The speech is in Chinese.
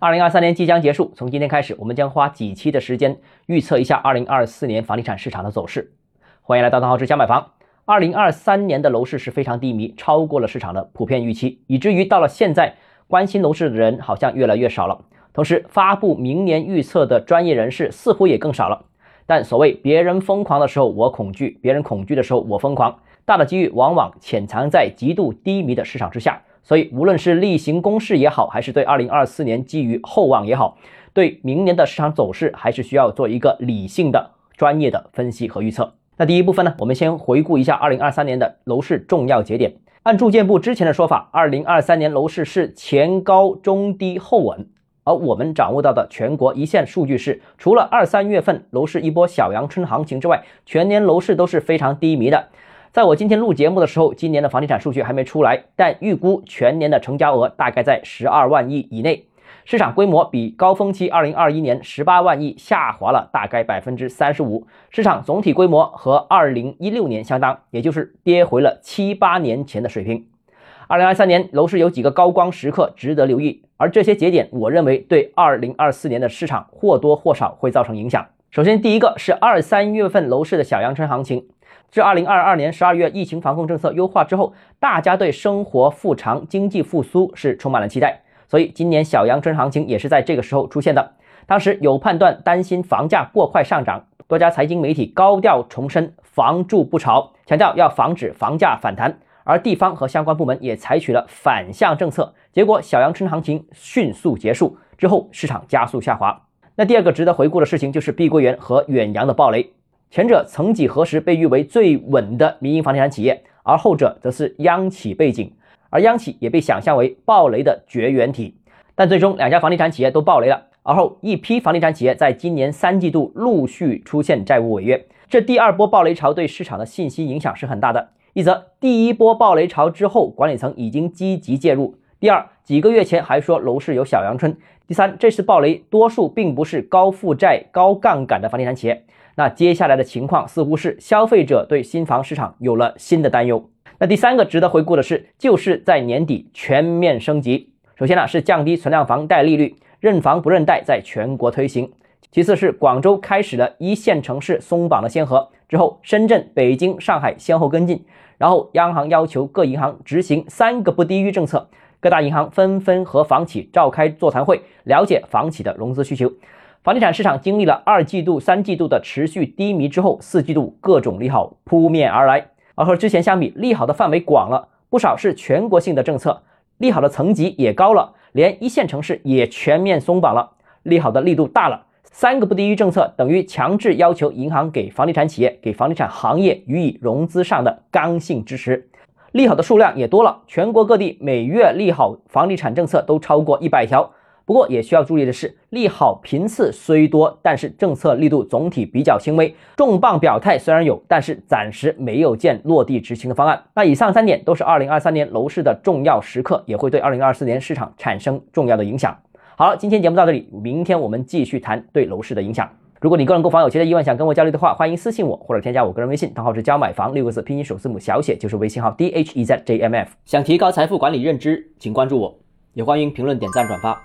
二零二三年即将结束，从今天开始，我们将花几期的时间预测一下二零二四年房地产市场的走势。欢迎来到邓浩之家买房。二零二三年的楼市是非常低迷，超过了市场的普遍预期，以至于到了现在，关心楼市的人好像越来越少了。同时，发布明年预测的专业人士似乎也更少了。但所谓别人疯狂的时候我恐惧，别人恐惧的时候我疯狂，大的机遇往往潜藏在极度低迷的市场之下。所以，无论是例行公事也好，还是对二零二四年寄予厚望也好，对明年的市场走势，还是需要做一个理性的、专业的分析和预测。那第一部分呢，我们先回顾一下二零二三年的楼市重要节点。按住建部之前的说法，二零二三年楼市是前高中低后稳。而我们掌握到的全国一线数据是，除了二三月份楼市一波小阳春行情之外，全年楼市都是非常低迷的。在我今天录节目的时候，今年的房地产数据还没出来，但预估全年的成交额大概在十二万亿以内，市场规模比高峰期二零二一年十八万亿下滑了大概百分之三十五，市场总体规模和二零一六年相当，也就是跌回了七八年前的水平。二零二三年楼市有几个高光时刻值得留意，而这些节点，我认为对二零二四年的市场或多或少会造成影响。首先，第一个是二三月份楼市的小阳春行情。至二零二二年十二月疫情防控政策优化之后，大家对生活复常、经济复苏是充满了期待，所以今年小阳春行情也是在这个时候出现的。当时有判断担心房价过快上涨，多家财经媒体高调重申“房住不炒”，强调要防止房价反弹，而地方和相关部门也采取了反向政策。结果小阳春行情迅速结束之后，市场加速下滑。那第二个值得回顾的事情就是碧桂园和远洋的暴雷。前者曾几何时被誉为最稳的民营房地产企业，而后者则是央企背景，而央企也被想象为暴雷的绝缘体。但最终两家房地产企业都暴雷了，而后一批房地产企业在今年三季度陆续出现债务违约。这第二波暴雷潮对市场的信息影响是很大的。一则，第一波暴雷潮之后，管理层已经积极介入；第二，几个月前还说楼市有小阳春；第三，这次暴雷多数并不是高负债、高杠杆的房地产企业。那接下来的情况似乎是消费者对新房市场有了新的担忧。那第三个值得回顾的是，就是在年底全面升级。首先呢是降低存量房贷利率，认房不认贷在全国推行；其次是广州开始了一线城市松绑的先河，之后深圳、北京、上海先后跟进。然后央行要求各银行执行三个不低于政策，各大银行纷纷和房企召开座谈会，了解房企的融资需求。房地产市场经历了二季度、三季度的持续低迷之后，四季度各种利好扑面而来。而和之前相比，利好的范围广了不少，是全国性的政策，利好的层级也高了，连一线城市也全面松绑了，利好的力度大了。三个不低于政策等于强制要求银行给房地产企业、给房地产行业予以融资上的刚性支持，利好的数量也多了，全国各地每月利好房地产政策都超过一百条。不过也需要注意的是，利好频次虽多，但是政策力度总体比较轻微。重磅表态虽然有，但是暂时没有见落地执行的方案。那以上三点都是二零二三年楼市的重要时刻，也会对二零二四年市场产生重要的影响。好了，今天节目到这里，明天我们继续谈对楼市的影响。如果你个人购房有其他疑问，想跟我交流的话，欢迎私信我或者添加我个人微信，账号是教买房六个字拼音首字母小写就是微信号 d h e z j m f。想提高财富管理认知，请关注我，也欢迎评论、点赞、转发。